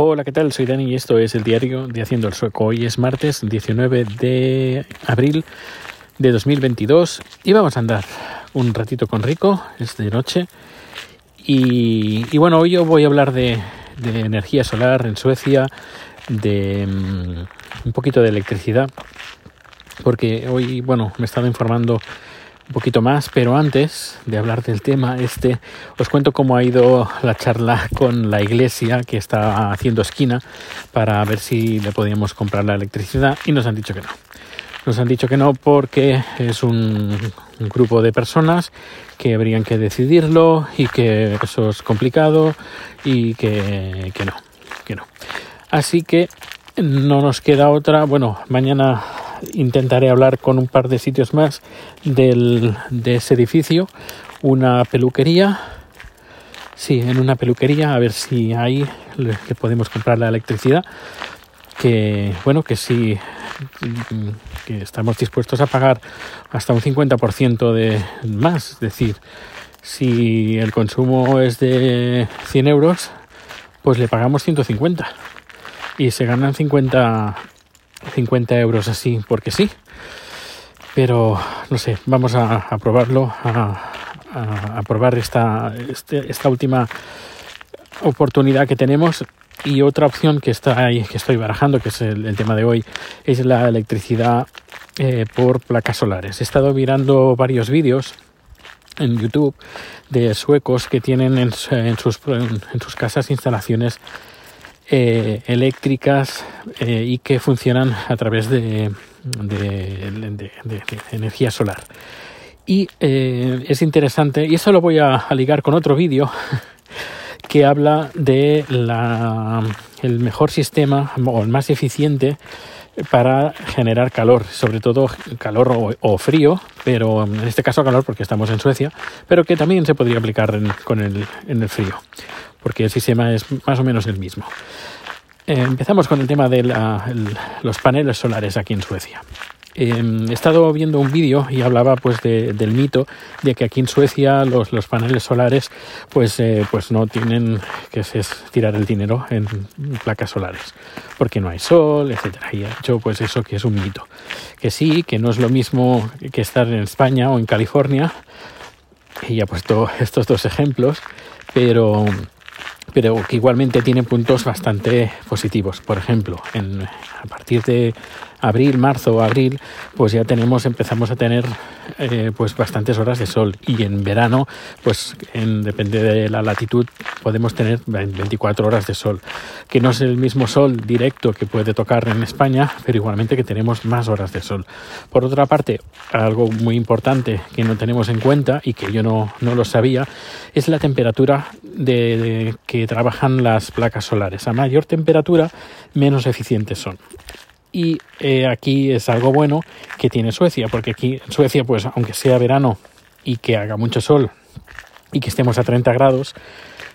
Hola, ¿qué tal? Soy Dani y esto es el diario de Haciendo el Sueco. Hoy es martes 19 de abril de 2022 y vamos a andar un ratito con Rico, es de noche. Y, bueno, hoy yo voy a hablar de, energía solar en Suecia, de mm, un poquito de electricidad, porque hoy, bueno, me he estado informando un poquito más, pero antes de hablar del tema este, os cuento cómo ha ido la charla con la iglesia que está haciendo esquina para ver si le podíamos comprar la electricidad y nos han dicho que no. Nos han dicho que no porque es un, grupo de personas que habrían que decidirlo y que eso es complicado y que, que no, que no. Así que no nos queda otra, bueno, mañana intentaré hablar con un par de sitios más del, de ese edificio. Una peluquería. Sí, en una peluquería, a ver si ahí le, podemos comprar la electricidad. Que bueno, que sí, que estamos dispuestos a pagar hasta un 50% de más. Es decir, si el consumo es de 100 euros, pues le pagamos 150 y se ganan 50 50 euros así porque sí. Pero no sé, vamos a, probarlo, a, probar esta, este, esta última oportunidad que tenemos. Y otra opción que está ahí, que estoy barajando, que es el, tema de hoy, es la electricidad eh, por placas solares. He estado mirando varios vídeos en YouTube de suecos que tienen en, sus, en sus casas instalaciones eh, eléctricas eh, y que funcionan a través de, energía solar. Y eh, es interesante, y eso lo voy a, ligar con otro vídeo que habla de el mejor sistema o el más eficiente para generar calor, sobre todo calor o, frío, pero en este caso calor porque estamos en Suecia, pero que también se podría aplicar con el, en el frío porque el sistema es más o menos el mismo. Eh, empezamos con el tema de los paneles solares aquí en Suecia. Em, he estado viendo un vídeo y hablaba pues del mito de que aquí en Suecia los, paneles solares pues, eh, pues no tienen que tirar el dinero en placas solares porque no hay sol, etcétera. Y pues eso que es un mito. Que sí, que no es lo mismo que estar en España o en California. Y ha puesto estos dos ejemplos, pero pero que igualmente tiene puntos bastante positivos. Por ejemplo, en, a partir de abril, marzo abril, pues ya tenemos, empezamos a tener eh, pues bastantes horas de sol y en verano, pues en, depende de la latitud, podemos tener 24 horas de sol, que no es el mismo sol directo que puede tocar en España, pero igualmente que tenemos más horas de sol. Por otra parte, algo muy importante que no tenemos en cuenta y que yo no, no lo sabía, es la temperatura de que trabajan las placas solares. A mayor temperatura, menos eficientes son. Y eh, aquí es algo bueno que tiene Suecia, porque aquí en Suecia, pues aunque sea verano y que haga mucho sol y que estemos a 30 grados,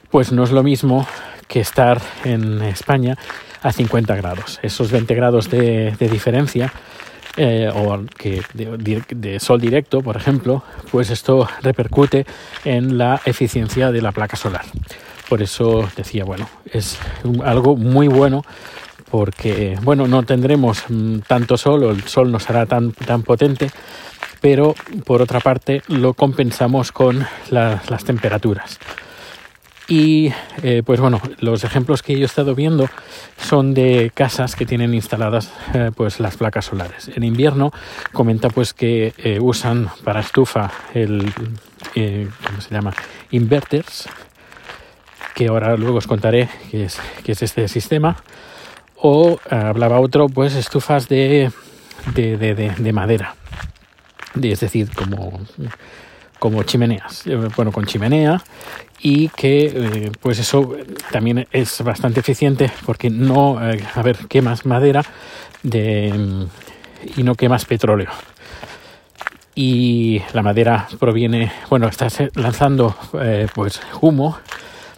pues no es lo mismo que estar en España a 50 grados. Esos 20 grados de, diferencia eh, o de, sol directo, por ejemplo, pues esto repercute en la eficiencia de la placa solar. Por eso decía, bueno, es algo muy bueno porque, bueno, no tendremos mm, tanto sol o el sol no será tan, tan potente, pero por otra parte lo compensamos con las temperaturas. Y eh, pues bueno, los ejemplos que yo he estado viendo son de casas que tienen instaladas eh, pues las placas solares. En invierno comenta pues que eh, usan para estufa el ¿cómo se llama? inverters, que ahora luego os contaré qué es, qué es este sistema o eh, hablaba otro, pues estufas de, de, de, madera, es decir, como, como chimeneas, eh, bueno, con chimenea y que eh, pues eso también es bastante eficiente porque no, a ver, quemas madera de, y no quemas petróleo. Y la madera proviene, bueno, estás lanzando pues humo,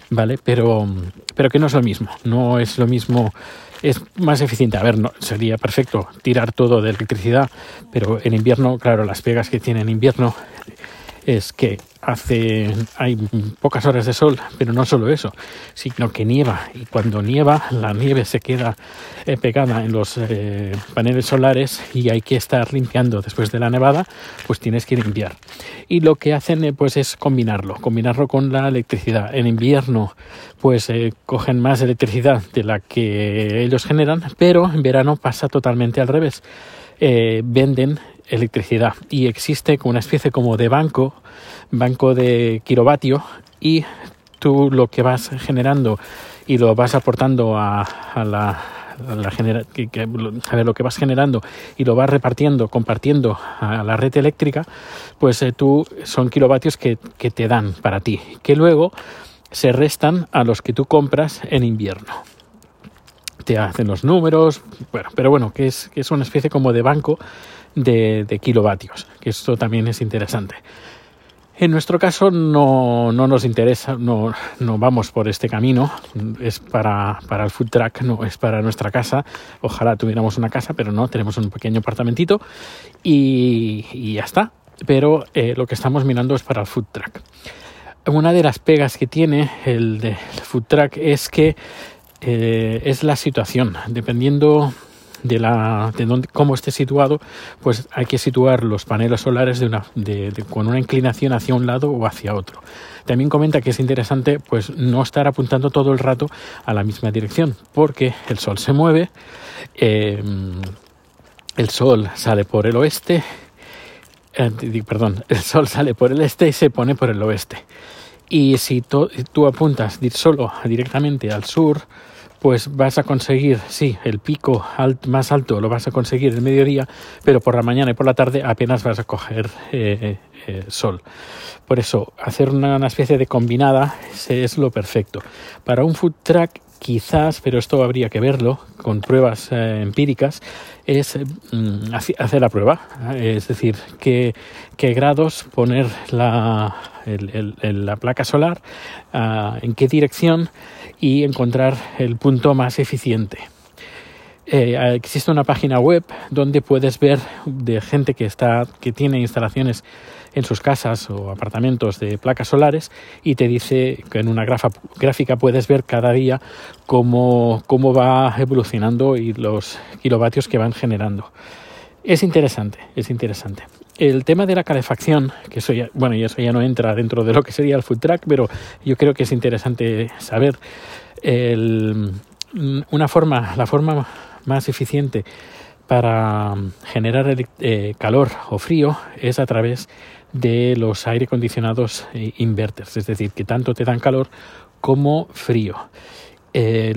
¿vale? Pero, pero que no es lo mismo, no es lo mismo es más eficiente. A ver, no, sería perfecto tirar todo de electricidad, pero en invierno, claro, las pegas que tiene en invierno es que hace hay pocas horas de sol, pero no solo eso, sino que nieva y cuando nieva la nieve se queda eh, pegada en los eh, paneles solares y hay que estar limpiando después de la nevada, pues tienes que limpiar. Y lo que hacen eh, pues es combinarlo, combinarlo con la electricidad. En invierno pues cogen más electricidad de la que ellos generan, pero en verano pasa totalmente al revés. venden electricidad. Y existe una especie como de banco, banco de kilovatio y tú lo que vas generando y lo vas aportando a, la, la genera, que, a ver, lo que vas generando y lo vas repartiendo, compartiendo a la red eléctrica, pues eh, tú son kilovatios que, que te dan para ti, que luego se restan a los que tú compras en invierno. Te hacen los números, bueno, pero bueno, que es, que es una especie como de banco de, kilovatios, que esto también es interesante. En nuestro caso no, no nos interesa, no, no, vamos por este camino, es para, para, el food truck, no es para nuestra casa. Ojalá tuviéramos una casa, pero no, tenemos un pequeño apartamentito y, ya está. Pero eh, lo que estamos mirando es para el food truck. Una de las pegas que tiene el, food truck es que eh, es la situación, dependiendo de, la, de dónde, cómo esté situado, pues hay que situar los paneles solares de una, de, con una inclinación hacia un lado o hacia otro. También comenta que es interesante pues no estar apuntando todo el rato a la misma dirección, porque el sol se mueve, em, el sol sale por el oeste, eh, perdón, el sol sale por el este y se pone por el oeste. Y si tú apuntas solo directamente al sur, pues vas a conseguir, sí, el pico más alto lo vas a conseguir el mediodía, pero por la mañana y por la tarde apenas vas a coger eh, eh, sol. Por eso, hacer una, especie de combinada es, lo perfecto. Para un food truck quizás, pero esto habría que verlo con pruebas eh, empíricas, es mm, hacer la prueba, es decir, qué, qué grados poner la, la placa solar, ah, en qué dirección y encontrar el punto más eficiente. Eh, existe una página web donde puedes ver de gente que está que tiene instalaciones en sus casas o apartamentos de placas solares y te dice que en una gráfica puedes ver cada día cómo, cómo va evolucionando y los kilovatios que van generando. Es interesante, es interesante. El tema de la calefacción, que eso ya, bueno, y eso ya no entra dentro de lo que sería el food truck, pero yo creo que es interesante saber una forma, la forma más eficiente para generar eh, calor o frío es a través de los aire acondicionados eh, inverters, es decir, que tanto te dan calor como frío. Eh,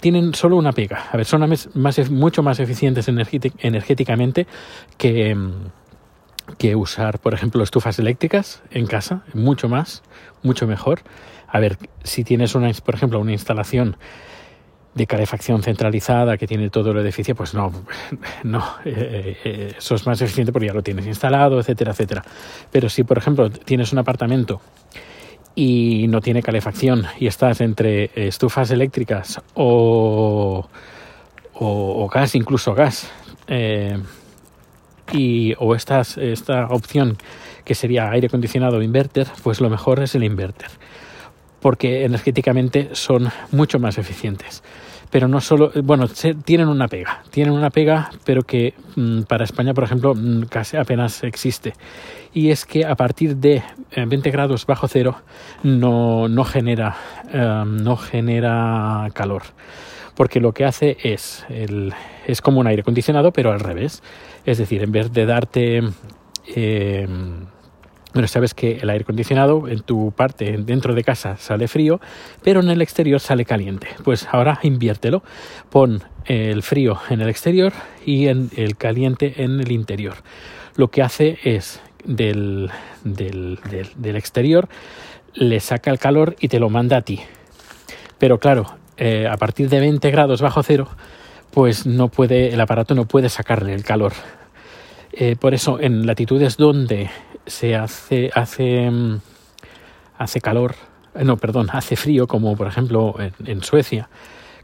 tienen solo una pega. A ver, son mucho más eficientes energéticamente que, que usar, por ejemplo, estufas eléctricas en casa, mucho más, mucho mejor. A ver, si tienes, una, por ejemplo, una instalación de calefacción centralizada que tiene todo el edificio, pues no, no, eh, eh, eso es más eficiente porque ya lo tienes instalado, etcétera, etcétera. Pero si, por ejemplo, tienes un apartamento y no tiene calefacción y estás entre estufas eléctricas o, o, gas, incluso gas, eh, y, o esta opción que sería aire acondicionado o inverter, pues lo mejor es el inverter, porque energéticamente son mucho más eficientes. Pero no solo, bueno, tienen una pega, tienen una pega, pero que mm, para España, por ejemplo, mm, casi apenas existe. Y es que a partir de 20 eh, grados bajo cero no, no genera, eh, no genera calor porque lo que hace es, el, es como un aire acondicionado, pero al revés. Es decir, en vez de darte... Eh, bueno, sabes que el aire acondicionado en tu parte dentro de casa sale frío, pero en el exterior sale caliente. Pues ahora inviértelo. Pon el frío en el exterior y el caliente en el interior. Lo que hace es del, del, del exterior le saca el calor y te lo manda a ti. Pero claro, eh, a partir de 20 grados bajo cero, pues no puede, el aparato no puede sacarle el calor. Eh, por eso, en latitudes donde se hace, hace, mm, hace calor, eh, no, perdón, hace frío, como por ejemplo en, Suecia,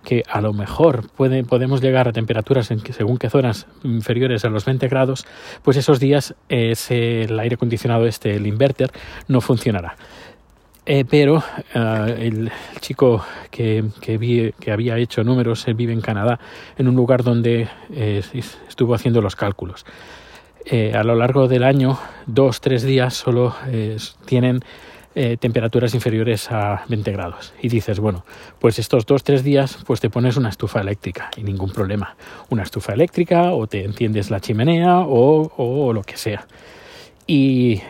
que a lo mejor puede, podemos llegar a temperaturas en que según qué zonas inferiores a los 20 grados, pues esos días ese, el aire acondicionado este, el inverter, no funcionará. Eh, pero el chico que, vi, que, había hecho números, él vive en Canadá, en un lugar donde estuvo haciendo los cálculos. Eh, a lo largo del año, dos, tres días solo tienen temperaturas inferiores a 20 grados. Y dices, bueno, pues estos dos, tres días, pues te pones una estufa eléctrica y ningún problema. Una estufa eléctrica o te enciendes la chimenea o, o lo que sea y,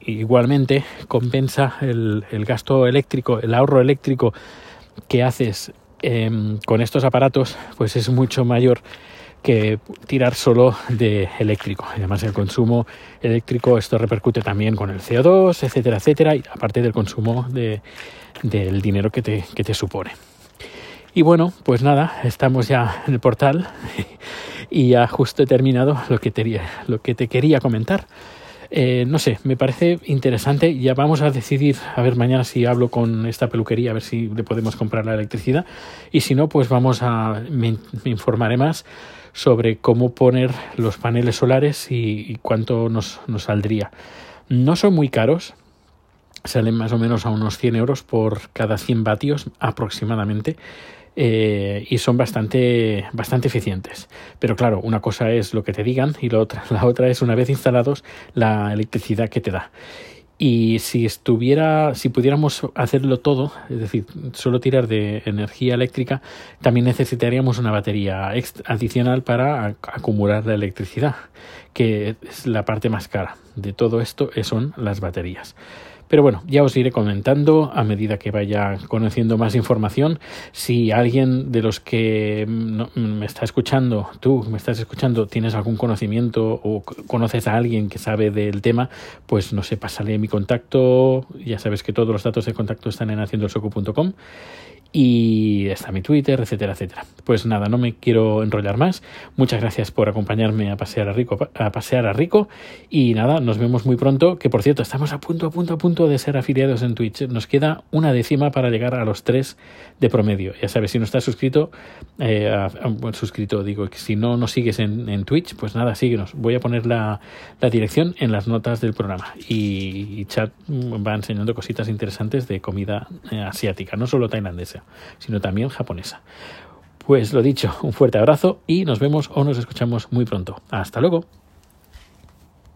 igualmente compensa el, gasto eléctrico, el ahorro eléctrico que haces em, con estos aparatos, pues es mucho mayor que tirar solo de eléctrico. Además, el consumo eléctrico, esto repercute también con el CO2, etcétera, etcétera, y aparte del consumo de, del dinero que te, que te supone. Y bueno, pues nada, estamos ya en el portal y ya justo he terminado lo que te, lo que te quería comentar. Eh, no sé, me parece interesante. Ya vamos a decidir, a ver mañana si hablo con esta peluquería, a ver si le podemos comprar la electricidad. Y si no, pues vamos a, me, informaré más sobre cómo poner los paneles solares y, cuánto nos, nos, saldría. No son muy caros, salen más o menos a unos 100 euros por cada 100 vatios aproximadamente. Eh, y son bastante, bastante eficientes. Pero claro, una cosa es lo que te digan y la otra, la otra es una vez instalados la electricidad que te da. Y si estuviera, si pudiéramos hacerlo todo, es decir, solo tirar de energía eléctrica, también necesitaríamos una batería adicional para acumular la electricidad, que es la parte más cara de todo esto, son las baterías. Pero bueno, ya os iré comentando a medida que vaya conociendo más información. Si alguien de los que me está escuchando, tú me estás escuchando, tienes algún conocimiento o conoces a alguien que sabe del tema, pues no sé, pásale mi contacto. Ya sabes que todos los datos de contacto están en haciendosoco.com y está mi Twitter, etcétera, etcétera. Pues nada, no me quiero enrollar más. Muchas gracias por acompañarme a pasear a Rico, a pasear a Rico y nada, nos vemos muy pronto. Que por cierto, estamos a punto, a punto, a punto de ser afiliados en Twitch. Nos queda una décima para llegar a los tres de promedio. Ya sabes, si no estás suscrito, eh, suscrito, digo, si no nos sigues en, Twitch, pues nada, síguenos. Voy a poner la, dirección en las notas del programa y, chat va enseñando cositas interesantes de comida eh, asiática, no solo tailandesa sino también japonesa. Pues lo dicho, un fuerte abrazo y nos vemos o nos escuchamos muy pronto. Hasta luego.